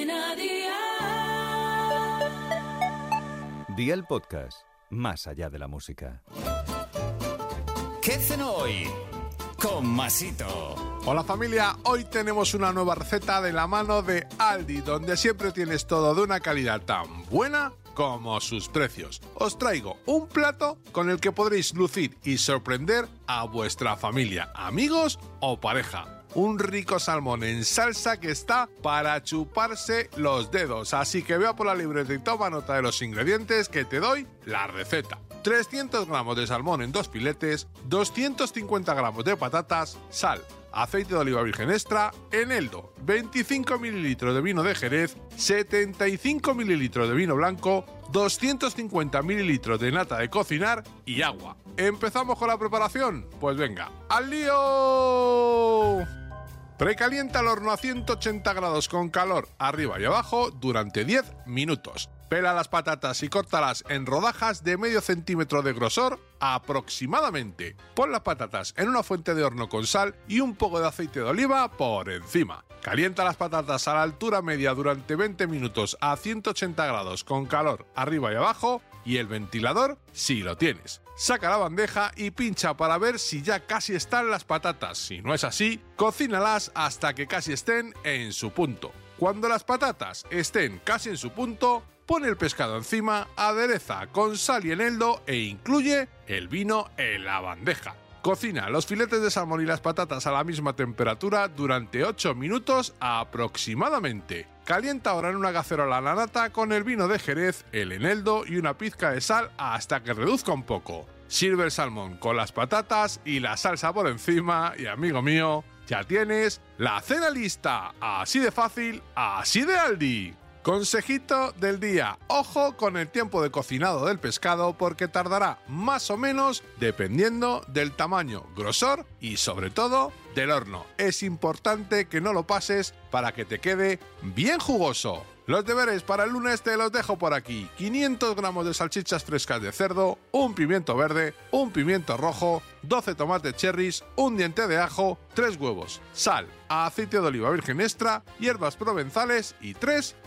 Cadena Dial. Día el podcast, más allá de la música. ¿Qué cenó hoy? Con Masito. Hola familia, hoy tenemos una nueva receta de la mano de Aldi, donde siempre tienes todo de una calidad tan buena como sus precios. Os traigo un plato con el que podréis lucir y sorprender a vuestra familia, amigos o pareja un rico salmón en salsa que está para chuparse los dedos. Así que vea por la libreta y toma nota de los ingredientes que te doy la receta. 300 gramos de salmón en dos filetes, 250 gramos de patatas, sal, aceite de oliva virgen extra, eneldo, 25 mililitros de vino de Jerez, 75 mililitros de vino blanco, 250 mililitros de nata de cocinar y agua. ¿Empezamos con la preparación? Pues venga, ¡al lío! Precalienta el horno a 180 grados con calor arriba y abajo durante 10 minutos. Pela las patatas y córtalas en rodajas de medio centímetro de grosor aproximadamente. Pon las patatas en una fuente de horno con sal y un poco de aceite de oliva por encima. Calienta las patatas a la altura media durante 20 minutos a 180 grados con calor arriba y abajo y el ventilador si lo tienes. Saca la bandeja y pincha para ver si ya casi están las patatas. Si no es así, cocínalas hasta que casi estén en su punto. Cuando las patatas estén casi en su punto, pone el pescado encima, adereza con sal y eneldo e incluye el vino en la bandeja. Cocina los filetes de salmón y las patatas a la misma temperatura durante 8 minutos aproximadamente. Calienta ahora en una cacerola la nata con el vino de Jerez, el eneldo y una pizca de sal hasta que reduzca un poco. Sirve el salmón con las patatas y la salsa por encima y amigo mío, ya tienes la cena lista. Así de fácil, así de Aldi. Consejito del día. Ojo con el tiempo de cocinado del pescado porque tardará más o menos dependiendo del tamaño, grosor y sobre todo del horno. Es importante que no lo pases para que te quede bien jugoso. Los deberes para el lunes te los dejo por aquí. 500 gramos de salchichas frescas de cerdo, un pimiento verde, un pimiento rojo, 12 tomates cherries, un diente de ajo, 3 huevos, sal, aceite de oliva virgen extra, hierbas provenzales y 3